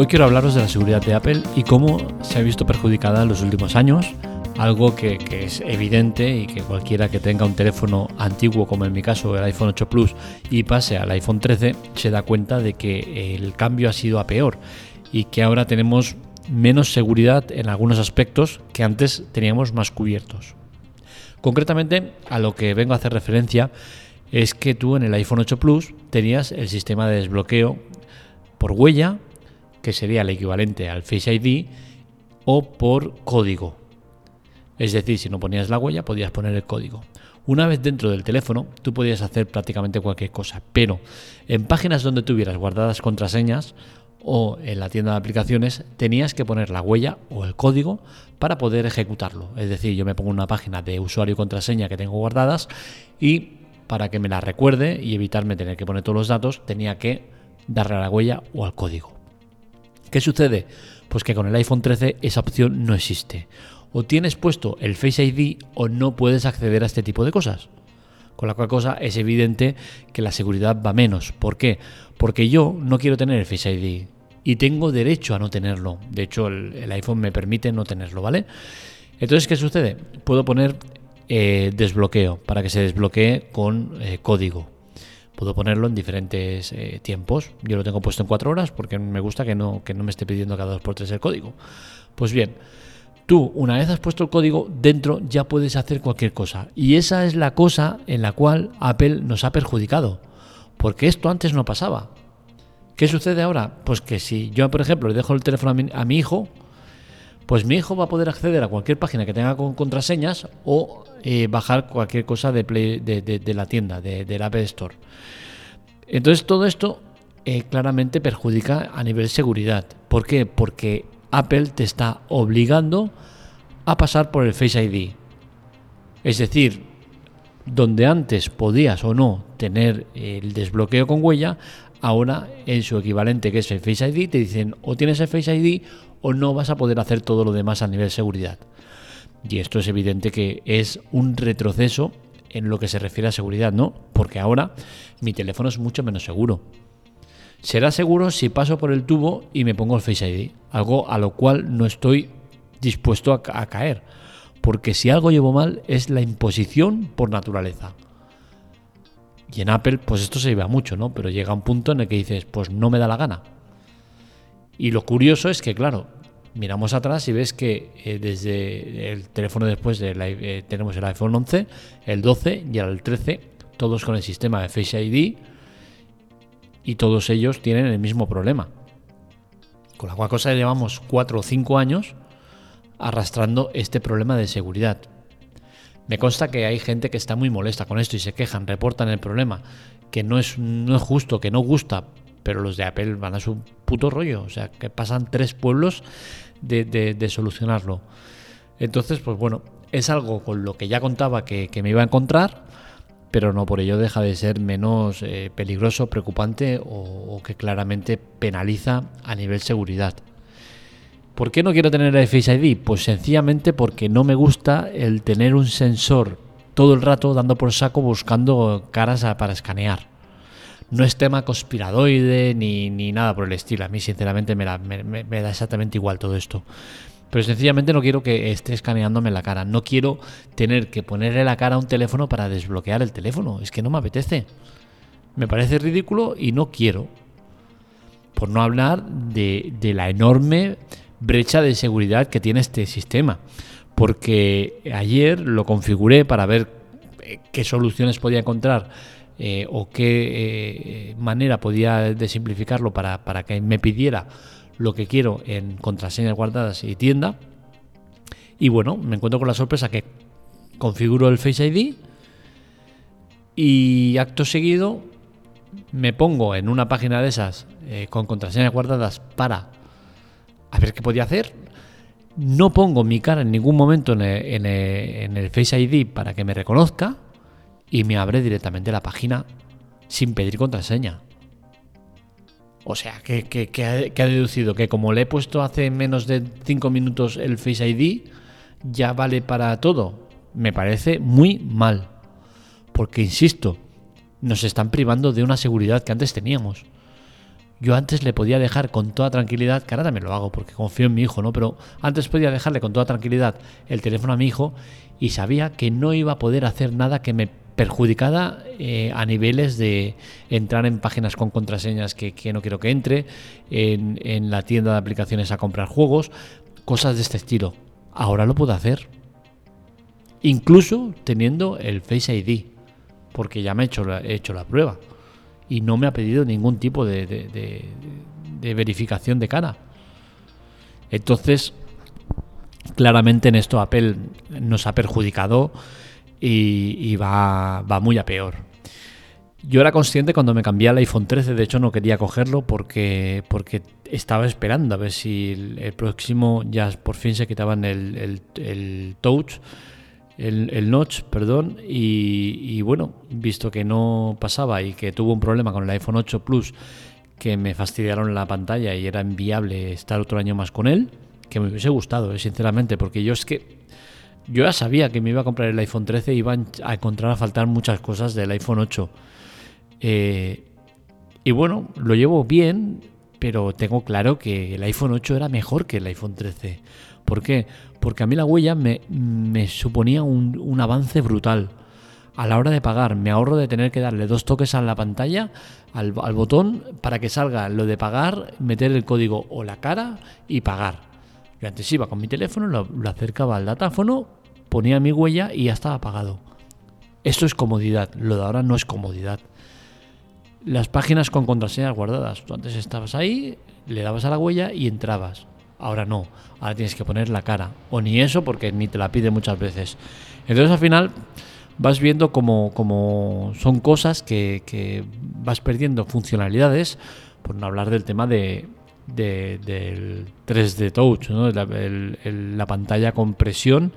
Hoy quiero hablaros de la seguridad de Apple y cómo se ha visto perjudicada en los últimos años, algo que, es evidente y que cualquiera que tenga un teléfono antiguo como en mi caso el iPhone 8 Plus y pase al iPhone 13 se da cuenta de que el cambio ha sido a peor y que ahora tenemos menos seguridad en algunos aspectos que antes teníamos más cubiertos. Concretamente a lo que vengo a hacer referencia es que tú en el iPhone 8 Plus tenías el sistema de desbloqueo por huella, que sería el equivalente al Face ID, o por código. Es decir, si no ponías la huella, podías poner el código. Una vez dentro del teléfono, tú podías hacer prácticamente cualquier cosa, pero en páginas donde tuvieras guardadas contraseñas o en la tienda de aplicaciones, tenías que poner la huella o el código para poder ejecutarlo. Es decir, yo me pongo una página de usuario y contraseña que tengo guardadas y para que me la recuerde y evitarme tener que poner todos los datos, tenía que darle a la huella o al código. ¿Qué sucede? Pues que con el iPhone 13 esa opción no existe. O tienes puesto el Face ID o no puedes acceder a este tipo de cosas. Con la cual cosa es evidente que la seguridad va menos. ¿Por qué? Porque yo no quiero tener el Face ID y tengo derecho a no tenerlo. De hecho, el, iPhone me permite no tenerlo, ¿vale? Entonces, ¿qué sucede? Puedo poner eh, desbloqueo para que se desbloquee con eh, código. Puedo ponerlo en diferentes eh, tiempos. Yo lo tengo puesto en cuatro horas porque me gusta que no, que no me esté pidiendo cada dos por tres el código. Pues bien, tú una vez has puesto el código dentro ya puedes hacer cualquier cosa. Y esa es la cosa en la cual Apple nos ha perjudicado. Porque esto antes no pasaba. ¿Qué sucede ahora? Pues que si yo, por ejemplo, le dejo el teléfono a mi hijo, pues mi hijo va a poder acceder a cualquier página que tenga con contraseñas o bajar cualquier cosa de, la tienda, de, del App Store. Entonces todo esto eh, claramente perjudica a nivel seguridad. ¿Por qué? Porque Apple te está obligando a pasar por el Face ID. Es decir, donde antes podías o no tener el desbloqueo con huella, ahora en su equivalente que es el Face ID te dicen o tienes el Face ID o no vas a poder hacer todo lo demás a nivel seguridad. Y esto es evidente que es un retroceso en lo que se refiere a seguridad, ¿no? Porque ahora mi teléfono es mucho menos seguro. Será seguro si paso por el tubo y me pongo el Face ID, algo a lo cual no estoy dispuesto a, caer, porque si algo llevo mal es la imposición por naturaleza. Y en Apple, pues esto se lleva mucho, ¿no? Pero llega un punto en el que dices, pues no me da la gana. Y lo curioso es que, claro, miramos atrás y ves que eh, desde el teléfono después de eh, tenemos el iPhone 11, el 12 y el 13, todos con el sistema de Face ID y todos ellos tienen el mismo problema. Con la cual cosa llevamos 4 o 5 años arrastrando este problema de seguridad. Me consta que hay gente que está muy molesta con esto y se quejan, reportan el problema, que no es, no es justo, que no gusta, pero los de Apple van a su puto rollo, o sea, que pasan tres pueblos de, solucionarlo. Entonces, pues bueno, es algo con lo que ya contaba que, me iba a encontrar, pero no por ello deja de ser menos eh, peligroso, preocupante o, que claramente penaliza a nivel seguridad. ¿Por qué no quiero tener el Face ID? Pues sencillamente porque no me gusta el tener un sensor todo el rato dando por saco buscando caras para escanear no es tema conspiradoide ni, ni nada por el estilo. A mí, sinceramente, me, da exactamente igual todo esto. Pero sencillamente no quiero que esté escaneándome la cara. No quiero tener que ponerle la cara a un teléfono para desbloquear el teléfono. Es que no me apetece. Me parece ridículo y no quiero. Por no hablar de, de la enorme brecha de seguridad que tiene este sistema. Porque ayer lo configuré para ver eh, qué soluciones podía encontrar eh, o qué eh, manera podía desimplificarlo para, para que me pidiera lo que quiero en contraseñas guardadas y tienda. Y bueno, me encuentro con la sorpresa que configuro el Face ID y acto seguido me pongo en una página de esas eh, con contraseñas guardadas para a ver qué podía hacer. No pongo mi cara en ningún momento en en el Face ID para que me reconozca y me abre directamente la página sin pedir contraseña. O sea, que, ha, deducido que como le he puesto hace menos de 5 minutos el Face ID, ya vale para todo. Me parece muy mal. Porque, insisto, nos están privando de una seguridad que antes teníamos. Yo antes le podía dejar con toda tranquilidad, que ahora también lo hago porque confío en mi hijo, ¿no? Pero antes podía dejarle con toda tranquilidad el teléfono a mi hijo y sabía que no iba a poder hacer nada que me perjudicada eh, a niveles de entrar en páginas con contraseñas que, no quiero que entre, en, la tienda de aplicaciones a comprar juegos, cosas de este estilo. Ahora lo puedo hacer. Incluso teniendo el Face ID, porque ya me he hecho la, he hecho la prueba y no me ha pedido ningún tipo de, de, verificación de cara. Entonces, claramente en esto Apple nos ha perjudicado y, va, va, muy a peor. Yo era consciente cuando me cambié al iPhone 13, de hecho no quería cogerlo porque, porque estaba esperando a ver si el, próximo ya por fin se quitaban el, el, touch el, notch, perdón, y, bueno, visto que no pasaba y que tuvo un problema con el iPhone 8 Plus que me fastidiaron la pantalla y era inviable estar otro año más con él, que me hubiese gustado, eh, sinceramente, porque yo es que yo ya sabía que me iba a comprar el iPhone 13 y iba a encontrar a faltar muchas cosas del iPhone 8. Eh, y bueno, lo llevo bien, pero tengo claro que el iPhone 8 era mejor que el iPhone 13. ¿Por qué? Porque a mí la huella me, suponía un, avance brutal. A la hora de pagar, me ahorro de tener que darle dos toques a la pantalla, al, botón, para que salga lo de pagar, meter el código o la cara y pagar. Yo antes iba con mi teléfono, lo acercaba al datáfono, ponía mi huella y ya estaba pagado. Esto es comodidad, lo de ahora no es comodidad. Las páginas con contraseñas guardadas. Tú antes estabas ahí, le dabas a la huella y entrabas. Ahora no, ahora tienes que poner la cara. O ni eso porque ni te la pide muchas veces. Entonces al final vas viendo como, son cosas que, vas perdiendo funcionalidades, por no hablar del tema de, del 3D Touch, ¿no? la pantalla con presión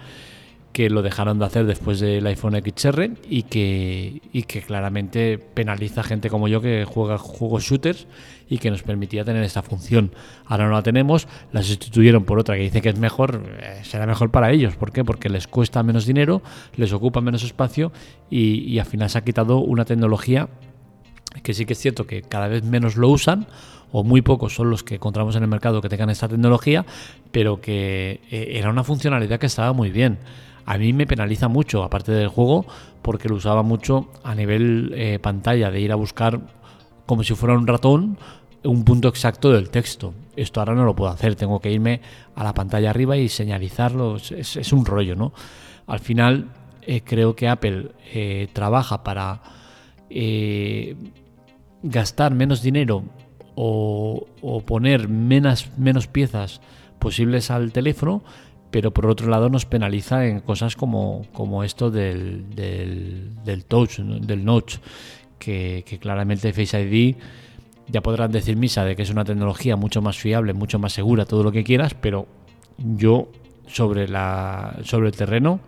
que lo dejaron de hacer después del iPhone XR y que, y que claramente penaliza a gente como yo que juega juegos shooters y que nos permitía tener esta función. Ahora no la tenemos, la sustituyeron por otra que dice que es mejor, eh, será mejor para ellos. ¿Por qué? Porque les cuesta menos dinero, les ocupa menos espacio y, y al final se ha quitado una tecnología que sí que es cierto que cada vez menos lo usan o muy pocos son los que encontramos en el mercado que tengan esta tecnología, pero que eh, era una funcionalidad que estaba muy bien a mí me penaliza mucho, aparte del juego, porque lo usaba mucho a nivel eh, pantalla, de ir a buscar como si fuera un ratón un punto exacto del texto. Esto ahora no lo puedo hacer, tengo que irme a la pantalla arriba y señalizarlo, es, un rollo, ¿no? Al final eh, creo que Apple eh, trabaja para gastar menos dinero o, poner menos, menos piezas posibles al teléfono, pero por otro lado nos penaliza en cosas como, como esto del, del, touch, del notch, que, claramente Face ID ya podrán decir misa de que es una tecnología mucho más fiable, mucho más segura, todo lo que quieras, pero yo sobre, la, sobre el terreno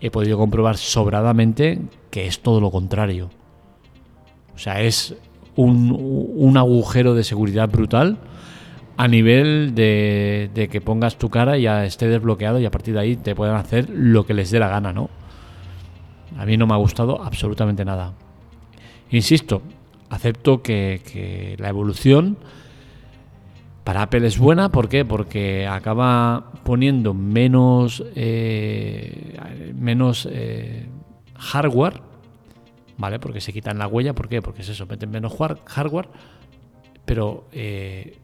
he podido comprobar sobradamente que es todo lo contrario. O sea, es un, un agujero de seguridad brutal a nivel de, que pongas tu cara y ya esté desbloqueado y a partir de ahí te puedan hacer lo que les dé la gana, ¿no? A mí no me ha gustado absolutamente nada. Insisto, acepto que, la evolución para Apple es buena, ¿por qué? Porque acaba poniendo menos, eh, menos eh, hardware, ¿vale? Porque se quitan la huella, ¿por qué? Porque se someten menos hardware, pero eh,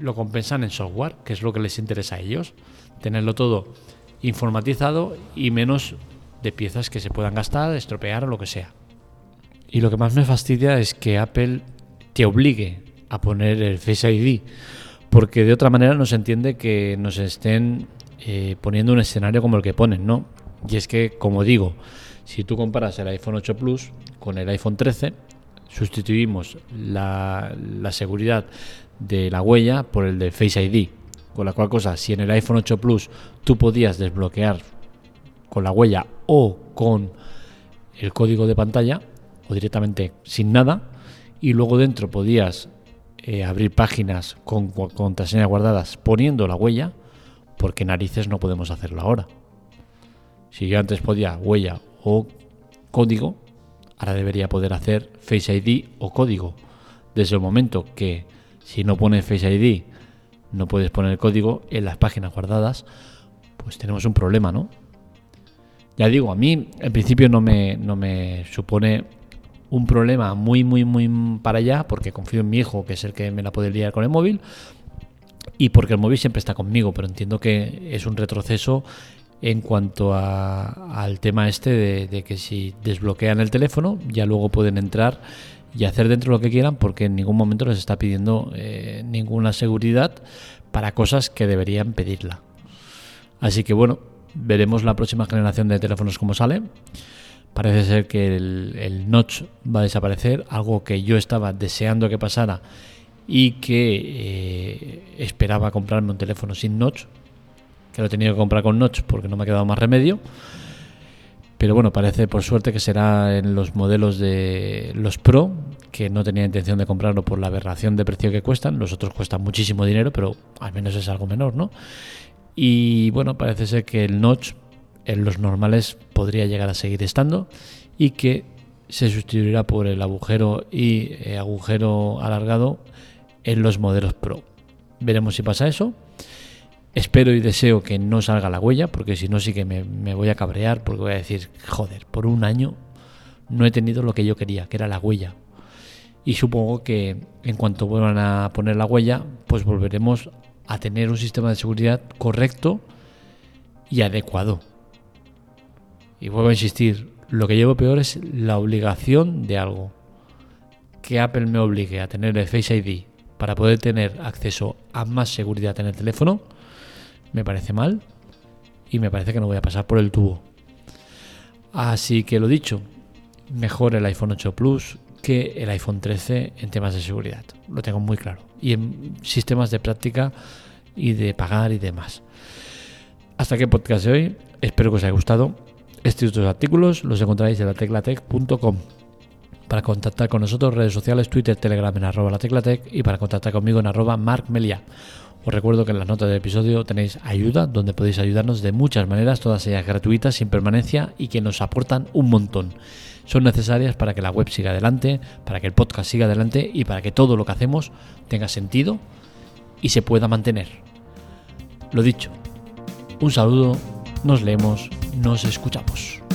lo compensan en software, que es lo que les interesa a ellos. Tenerlo todo informatizado y menos de piezas que se puedan gastar, estropear o lo que sea. Y lo que más me fastidia es que Apple te obligue a poner el Face ID, porque de otra manera no se entiende que nos estén eh, poniendo un escenario como el que ponen, ¿no? Y es que, como digo, si tú comparas el iPhone 8 Plus con el iPhone 13, sustituimos la, la seguridad de la huella por el de Face ID. Con la cual cosa, si en el iPhone 8 Plus tú podías desbloquear con la huella o con el código de pantalla o directamente sin nada y luego dentro podías eh, abrir páginas con contraseñas guardadas poniendo la huella, porque narices no podemos hacerlo ahora. Si yo antes podía huella o código, ahora debería poder hacer Face ID o código. Desde el momento que si no pones Face ID, no puedes poner el código en las páginas guardadas, pues tenemos un problema, ¿no? Ya digo, a mí en principio no me, no me supone un problema muy, muy, muy para allá, porque confío en mi hijo, que es el que me la puede liar con el móvil, y porque el móvil siempre está conmigo, pero entiendo que es un retroceso en cuanto al tema este de, que si desbloquean el teléfono, ya luego pueden entrar y hacer dentro lo que quieran, porque en ningún momento les está pidiendo eh, ninguna seguridad para cosas que deberían pedirla. Así que bueno, veremos la próxima generación de teléfonos como sale. Parece ser que el, notch va a desaparecer, algo que yo estaba deseando que pasara y que eh, esperaba comprarme un teléfono sin notch, que lo he tenido que comprar con notch porque no me ha quedado más remedio. Pero bueno, parece por suerte que será en los modelos de los Pro, que no tenía intención de comprarlo por la aberración de precio que cuestan. Los otros cuestan muchísimo dinero, pero al menos es algo menor, ¿no? Y bueno, parece ser que el notch en los normales podría llegar a seguir estando y que se sustituirá por el agujero y eh, agujero alargado en los modelos Pro. Veremos si pasa eso. Espero y deseo que no salga la huella, porque si no sí que me, voy a cabrear, porque voy a decir, joder, por un año no he tenido lo que yo quería, que era la huella. Y supongo que en cuanto vuelvan a poner la huella, pues volveremos a tener un sistema de seguridad correcto y adecuado. Y vuelvo a insistir, lo que llevo peor es la obligación de algo. Que Apple me obligue a tener el Face ID para poder tener acceso a más seguridad en el teléfono, me parece mal y me parece que no voy a pasar por el tubo. Así que lo dicho, mejor el iPhone 8 Plus que el iPhone 13 en temas de seguridad. Lo tengo muy claro. Y en sistemas de práctica y de pagar y demás. Hasta aquí el podcast de hoy. Espero que os haya gustado. Estos dos artículos los encontráis en la teclatec.com. Para contactar con nosotros, redes sociales, Twitter, Telegram en arroba la teclatec y para contactar conmigo en arroba markmelia. Os recuerdo que en las notas del episodio tenéis ayuda, donde podéis ayudarnos de muchas maneras, todas ellas gratuitas, sin permanencia y que nos aportan un montón. Son necesarias para que la web siga adelante, para que el podcast siga adelante y para que todo lo que hacemos tenga sentido y se pueda mantener. Lo dicho, un saludo, nos leemos, nos escuchamos.